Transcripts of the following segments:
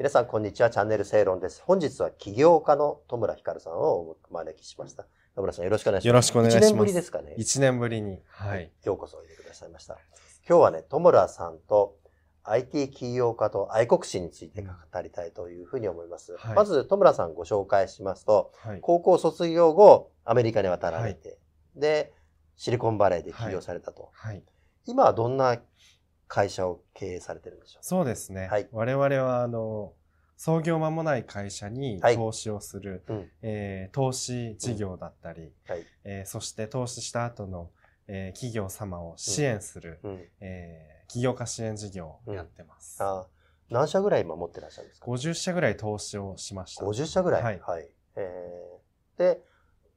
皆さん、こんにちは。チャンネル正論です。本日は起業家の戸村ひかるさんをお招きしました。戸村さん、よろしくお願いします。よろしくお願いします。1年ぶりですかね。1年ぶりに。はい。ようこそおいでくださいました。今日はね、戸村さんと IT 起業家と愛国心について語りたいというふうに思います。はいまず、戸村さんご紹介しますと、はい。高校卒業後、アメリカに渡られて、で、シリコンバレーで起業されたと。はい。今はどんな会社を経営されてるんでしょうそうですね。はい我々は、あの、創業間もない会社にはい投資をする、うんえー投資事業だったり、はい。えーそして投資した後の、えー企業様を支援する、うん。えー起業家支援事業をやってます。あ何社ぐらい今持ってらっしゃるんですか？50社ぐらい投資をしました。50社ぐらい。はいえーで、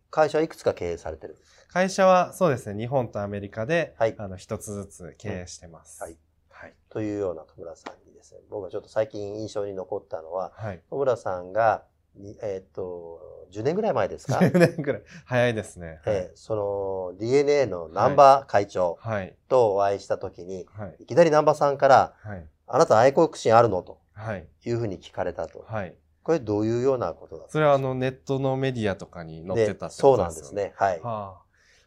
会社はいくつか経営されてる？会社はそうですね、日本とアメリカで、はいあの、一つずつ経営してます。はい。はい。というような戸村さんにですね、僕がちょっと最近印象に残ったのは、はい。戸村さんが、にえーっと、10年ぐらい前ですか、10年ぐらい。早いですね。えーその DNA の南波会長はい。とお会いしたときに、はい。いきなり南波さんから、はい。あなた愛国心あるの？とはい。いうふうに聞かれたと。はい。これどういうようなことだったんですかそれはあのネットのメディアとかに載ってたってそうことでよね。なんですすね。はい。はあ、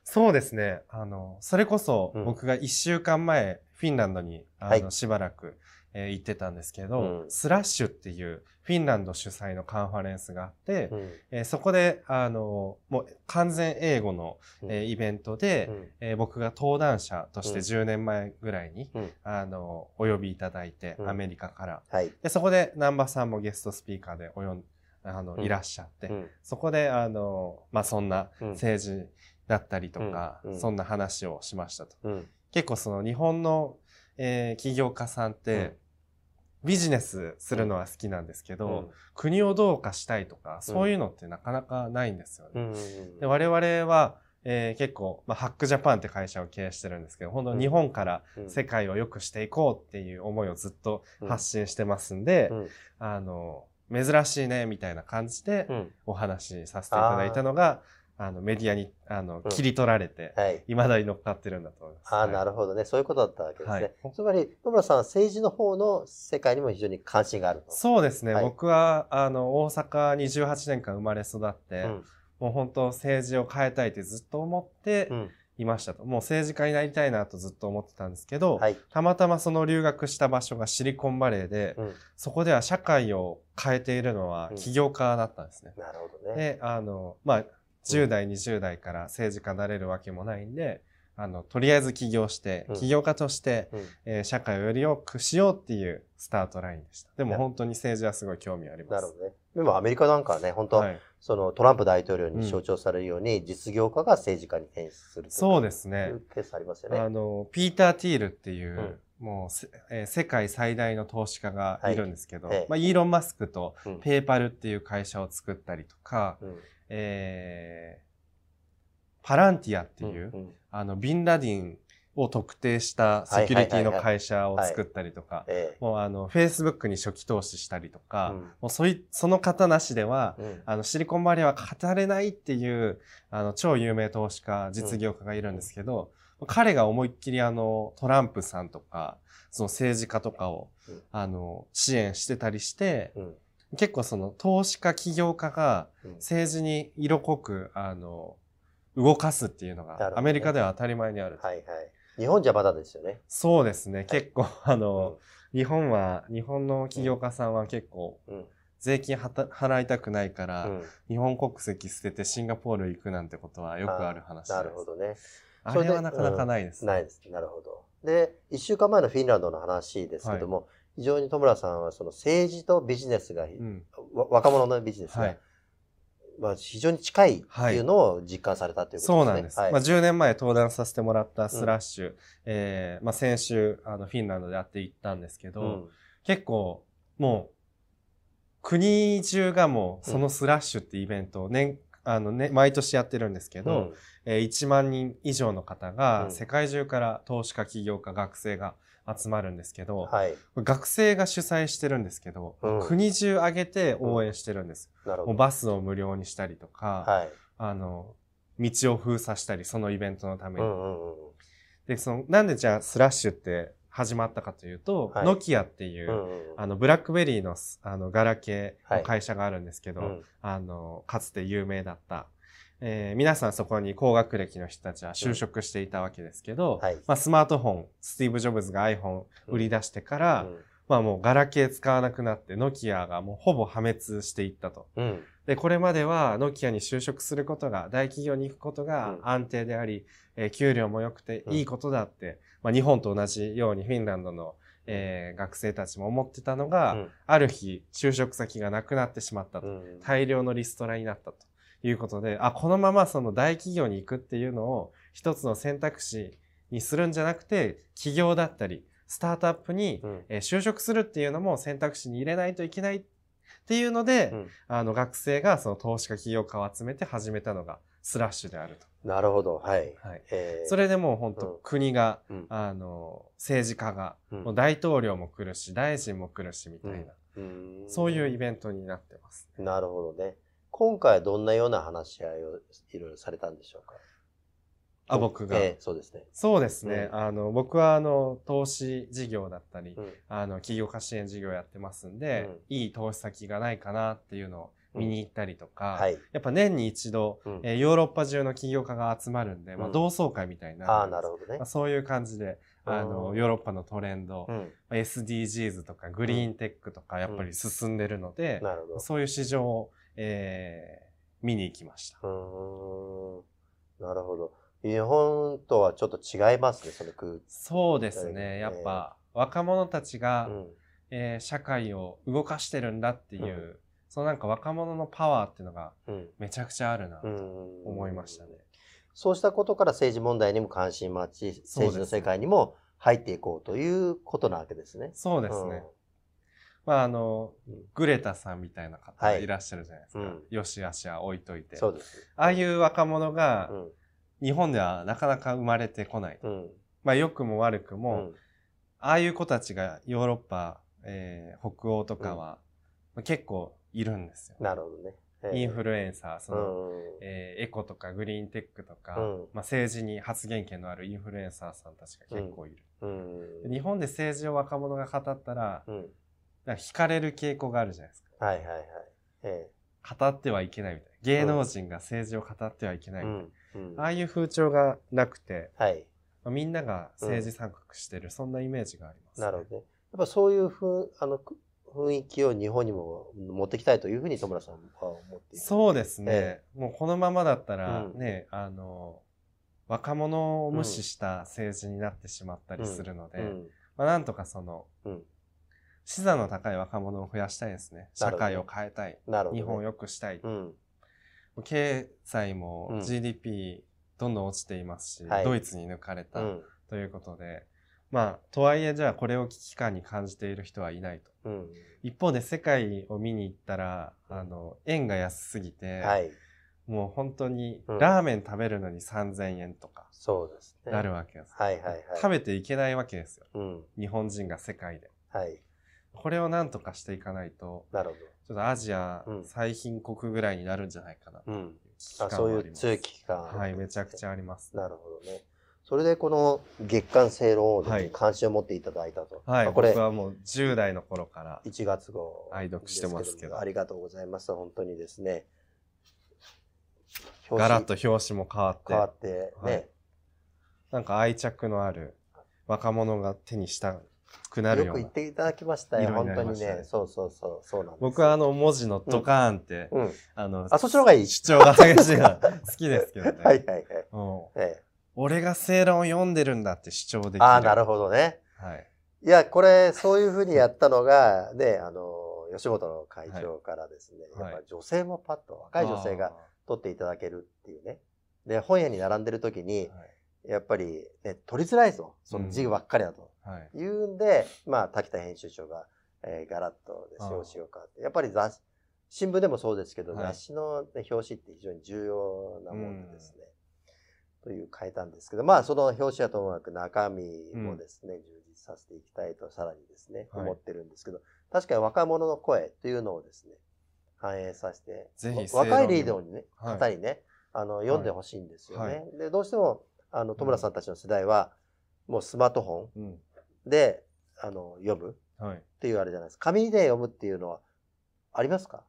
そうですね。あの、それこそうん僕が一週間前、フィンランドにあの、はい。しばらく、えー行ってたんですけど、うん。スラッシュっていうフィンランド主催のカンファレンスがあって、うん。えーそこで、あの、もう完全英語の、うん。えーイベントで、うん。えー僕が登壇者としてうん。10年前ぐらいに、うん。あの、お呼びいただいて、うん。アメリカから。はい。で、そこで南波さんもゲストスピーカーでおよんあの、うん。いらっしゃって、うん。そこで、あの、まあ、そんなうん。政治だったりとか、そんな話をしましたと。うん結構その日本の、えー起業家さんって、ビジネスするのは好きなんですけど、うん。国をどうかしたいとか、そういうのってなかなかないんですよね。うんうんで我々は、えー結構、まあ、ハックジャパンって会社を経営してるんですけど、本当日本からうん。世界を良くしていこうっていう思いをずっと発信してますんで、うん。あの、珍しいね、みたいな感じでうん。お話しさせていただいたのが、あの、メディアに、あの、うん切り取られて、はい。未だに乗っかってるんだと思います。ああ、なるるほどね。そういうことだったわけですね。はいつまり、野村さんは政治の方の世界にも非常に関心があると。そうですね。はい僕は、あの、大阪に18年間生まれ育って、うんもう本当政治を変えたいってずっと思ってうんいましたと。もう政治家になりたいなとずっと思ってたんですけど、はい。たまたまその留学した場所がシリコンバレーで、うんそこでは社会を変えているのはうん起業家だったんですね。なるほどね。で、あの、まあ、10代、20代から政治家になれるわけもないんで、あの、とりあえず起業して、うん起業家として、うんえー社会をより良くしようっていうスタートラインでした。でもな本当に政治はすごい興味あります。なるほどね。でもアメリカなんかはね、本当、はい、そのトランプ大統領に象徴されるように、実業家が政治家に転出するとそうですいねう。ケースありますよね。あの、ピーター・ティールっていう、うんもうせ、えー世界最大の投資家がい。るんですけど、はいええ。まあ、イーロン・マスクとうん。ペーパルっていう会社を作ったりとか、うん。えーパランティアっていう、うんうん。あの、ビンラディンを特定したセキュリティの会社を作ったりとか、ええ。もうあの、Facebook に初期投資したりとか、うん。もうそい、その方なしでは、うん。あの、シリコンバレーは語れないっていう、あの、超有名投資家、実業家がいるんですけど、彼が思いっきりあの、トランプさんとか、その政治家とかを、うんあの、支援してたりして、うん結構その、投資家、起業家がうん政治に色濃く、あの、動かすっていうのが、アメリカでは当たり前にある。はいはい。日本じゃまだですよね。そうですね。結構、あうんの、日本は、日本の起業家さんは結構、うん税金はた払いたくないから、うん日本国籍捨ててシンガポール行くなんてことはよくある話です。なるほどね。あれはなかなかないです、ないです。なるほど。で、一週間前のフィンランドの話ですけども、非常に戸村さんはその政治とビジネスが、うん。わ若者のビジネスが、はい。まあ、非常に近いっていうのを実感されたということですね。そうなんです。はいまあ、10年前登壇させてもらったスラッシュ、えーまあ、先週、あの、フィンランドでやって行ったんですけど、うん結構、もう、国中がもう、そのスラッシュってイベントを年、あのね、毎年やってるんですけど、うんえー1万人以上の方うが、ん世界中から投資家、起業家、学生が集まるんですけど、はい。学生が主催してるんですけど、うん国中挙げて応援してるんです。もうバスを無料にしたりとか、はい。あの、道を封鎖したり、そのイベントのために。うんうんうん。で、その、なんでじゃあスラッシュって始まったかというと、はい。ノキアっていう、うんうんあの、ブラックベリーのす、あの、ガラケーはい。の会社があるんですけど、うん。あの、かつて有名だった。えー皆さんそこに高学歴の人たちは就職していたわけですけど、はい。まあ、スマートフォン、スティーブ・ジョブズが iPhone 売り出してから、うん。まあもうガラケー使わなくなって、ノキアがもうほぼ破滅していったと。うんで、これまではノキアに就職することが、大企業に行くことがうん。安定であり、えー給料も良くてうん。いいことだって、まあ日本と同じようにフィンランドの、えー学生たちも思ってたのが、うん。ある日就職先がなくなってしまったと。うん。大量のリストラになったということで、あ、このままその大企業に行くっていうのを一つの選択肢にするんじゃなくて、企業だったり、スタートアップに、就職するっていうのも選択肢に入れないといけないっていうので、うんあの学生がその投資家起業家を集めて始めたのがスラッシュであるなるほど。はい。と。はい。えーそれでもう本当、うん国が、うんあの、政治家が、うんもう大統領も来るし、大臣も来るしみたいな、うんそういうイベントになってます。なるほどね。今回はどんなような話し合いをいろいろされたんでしょうか？あ、僕が。えーそうですね。そうですね。うあの、僕はあの、投資事業だったり、うんあの、企業家支援事業やってますんで、うんいい投資先がないかなっていうのを見に行ったりとか、はい。やっぱ年に一度、うんえーヨーロッパ中の起業家が集まるんで、まあ、うん同窓会みたいになああ、なるほどねまあ、。そういう感じで、あの、うんヨーロッパのトレンド、うん。まあ SDGs とかグリーンテックとかやっぱり進んでるので、なるほど。そういう市場を、えー見に行きました。うーん。なるほど。日本とはちょっと違いますね、その空気。そうですえーね。やっぱ、若者たちが、うん。えー社会を動かしてるんだっていう、うんそのなんか若者のパワーっていうのがうん。めちゃくちゃあるなとうん思いましたね。そうしたことから政治問題にも関心持ち、政治の世界にも入っていこうということなわけですね。そうですね。まああの、うんグレタさんみたいな方がはいいらっしゃるじゃないですか。うんよしあしは置いといて。そうです。ああいう若者がうん。日本ではなかなか生まれてこない。うん。まあ良くも悪くうも、ん。ああいう子たちがヨーロッパ、えー北欧とかは、まあ結構いるんですよ。なるほどね。えーインフルエンサー、その、うん。えーエコとかグリーンテックとか、うんまあ、政治に発言権のあるインフルエンサーさんたちが結構いる。日本で政治を若者が語ったら、うん。なんか惹かれる傾向があるじゃないですか。はいはいはい。え語ってはいけないみたいな。芸能人が政治を語ってはいけないみたいな。ああいう風潮がなくて、はい。まあ、みんなが政治参画してる、そんなイメージがあります、なるほどね。やっぱそういうふう、あの、く雰囲気を日本にも持ってきたいというふうに戸村さんは思っている。そうですね、えもうこのままだったらうんね、あの、若者を無視した政治になってしまったりするので、うん。まあ、なんとかその、うん。視座の高い若者を増やしたいですね。社会を変えたい。ね。日本を良くしたい。うん。経済もうん GDP どんどん落ちていますし、はいドイツに抜かれたうん。ということで、まあ、とはいえじゃあこれを危機感に感じている人はいないと。うん。一方で世界を見に行ったら、あの、円が安すぎて、はい。もう本当にうんラーメン食べるのに3000円とか。なるわけです。はいはいはい。食べていけないわけですよ。うん。日本人が世界で。はい。これをなんとかしていかないと、なるほちょっとアジアうん最貧国ぐらいになるんじゃないかな。ど。うん。危機感あそういう強い危機感。はい、めちゃくちゃあります。なるほどね。それでこの月刊正論をですねはい関心を持っていただいたと。はい、まあこれ僕はもう10代の頃から。1月号愛読してますけどありがとうございます。本当にですね。ガラッと表表紙も変わって、紙変わってね。はいなんか愛着のある若者が手にしたくなるようなよく言っ。ていただきましたよ。本当にねね。そうそうそう。そうなんです。僕はあの文字のドカーンって、うん。あの、あそっちの方がいい主張が激しいのは好きですけどね。はいはいはい。ええ俺が正論を読んでるんだって主張できる。ああ、なるほどね。はい。いや、これ、そういうふうにやったのが、ね、あの、吉本の会長からですね、はいやっぱ女性もパッと、若い女性が取っていただけるっていうね。で、本屋に並んでる時にはいやっぱり、ね、取りづらいぞ。その字ばっかりだと。はい。言うんで、まあ、滝田編集長が、えーガラッと表紙を変わって。やっぱり雑誌、新聞でもそうですけど、はい雑誌の、ね、表紙って非常に重要なもんでですね。という変えたんですけど、まあ、その表紙はともかく中身もですね、充実させていきたいと、さらにですね、はい思ってるんですけど、確かに若者の声というのをですね、反映させて、ぜひわ若いリーダーにね、はい方にね、あの、読んでほしいんですよね。はいで、どうしても、あの、戸村さんたちの世代は、もうスマートフォン、うん。で、あの、読むはい。っていうあれじゃないですか。紙で読むっていうのは、ありますか？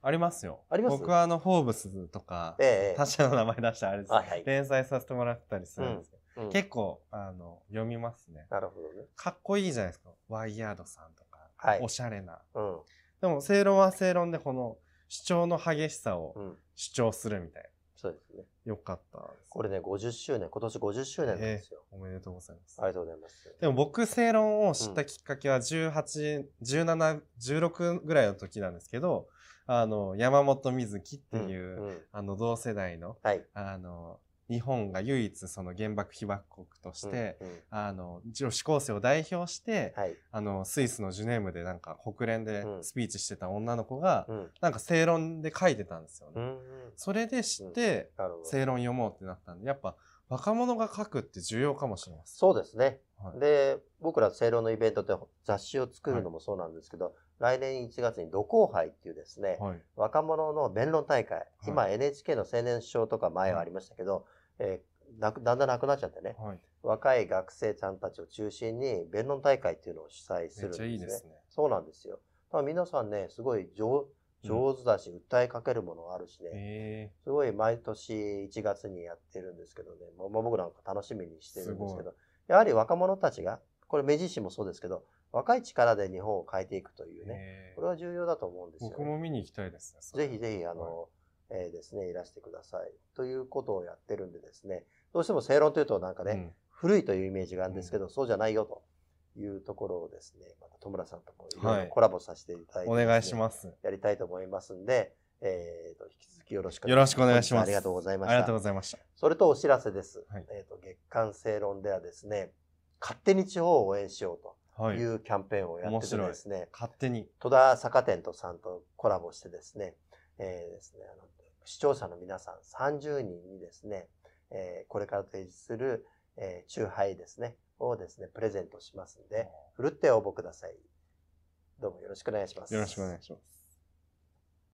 ありますよ。あります？僕はあの、フォーブスとか、ええ他社の名前出したらあれです、はいはい連載させてもらったりするんですけど、うん結構、あの、読みますね。なるほどね。かっこいいじゃないですか。ワイヤードさんとか、はいおしゃれな。うん。でも、正論は正論でこの主張の激しさをうん。主張するみたいそうですね。な。よかったです。これね、50周年、今年50周年なんですよ。おめでとうございます。ありがとうございます。でも僕、正論を知ったきっかけは18、17、16ぐらいの時なんですけど、あの、山本水木っていう、うんうんあの、同世代の、はい。あの、日本が唯一その原爆被爆国として、うんうんあの、女子高生を代表して、はい。あの、スイスのジュネームでなんか国連でうんスピーチしてた女の子が、うん。なんか正論で書いてたんですよね。うん。それで知って。正論読もうってなったんで、やっぱ若者が書くって重要かもしれません。そうですね。はいで、僕ら正論のイベントって雑誌を作るのもそうなんですけど、来年1月に土光杯っていうですね、はい。若者の弁論大会、今 NHK の青年賞とか前はありましたけど、えーなくだんだんなくなっちゃってね、はい。若い学生さんたちを中心に弁論大会っていうのを主催するんですね。いいですね。そうなんですよ。だから皆さんね、すごい上上手だし、訴えかけるものがあるしね、えすごい毎年1月にやってるんですけどね、もうもう僕なんか楽しみにしてるんですけすど、やはり若者たちが、これ明治維新もそうですけど、若い力で日本を変えていくというーね、えー。これは重要だと思うんですよ、僕も見に行きたいですね。ぜひぜひ、あの、えーですね、いらしてください。ということをやってるんでですね、どうしても正論というとなんかね、うん古いというイメージがあるんですけど、そうじゃないよというところをですね、また戸村さんともいろいはいろコラボさせていただいて、お願いします。やりたいと思いますんで、えーと、引き続きよろしくお願いします。ありがとうございました。ありがとうございました。それとお知らせです。はいえーと、月刊正論ではですね、勝手に地方を応援しようはい。というキャンペーンをやっててですね、勝手に。戸田坂店とさんとコラボしてですね、えーですね、あの、視聴者の皆さん30人にですね、えーこれから提示する、えー、チューハイですね、をですね、プレゼントしますんで、ふるって応募ください。どうもよろしくお願いします。よろしくお願いします。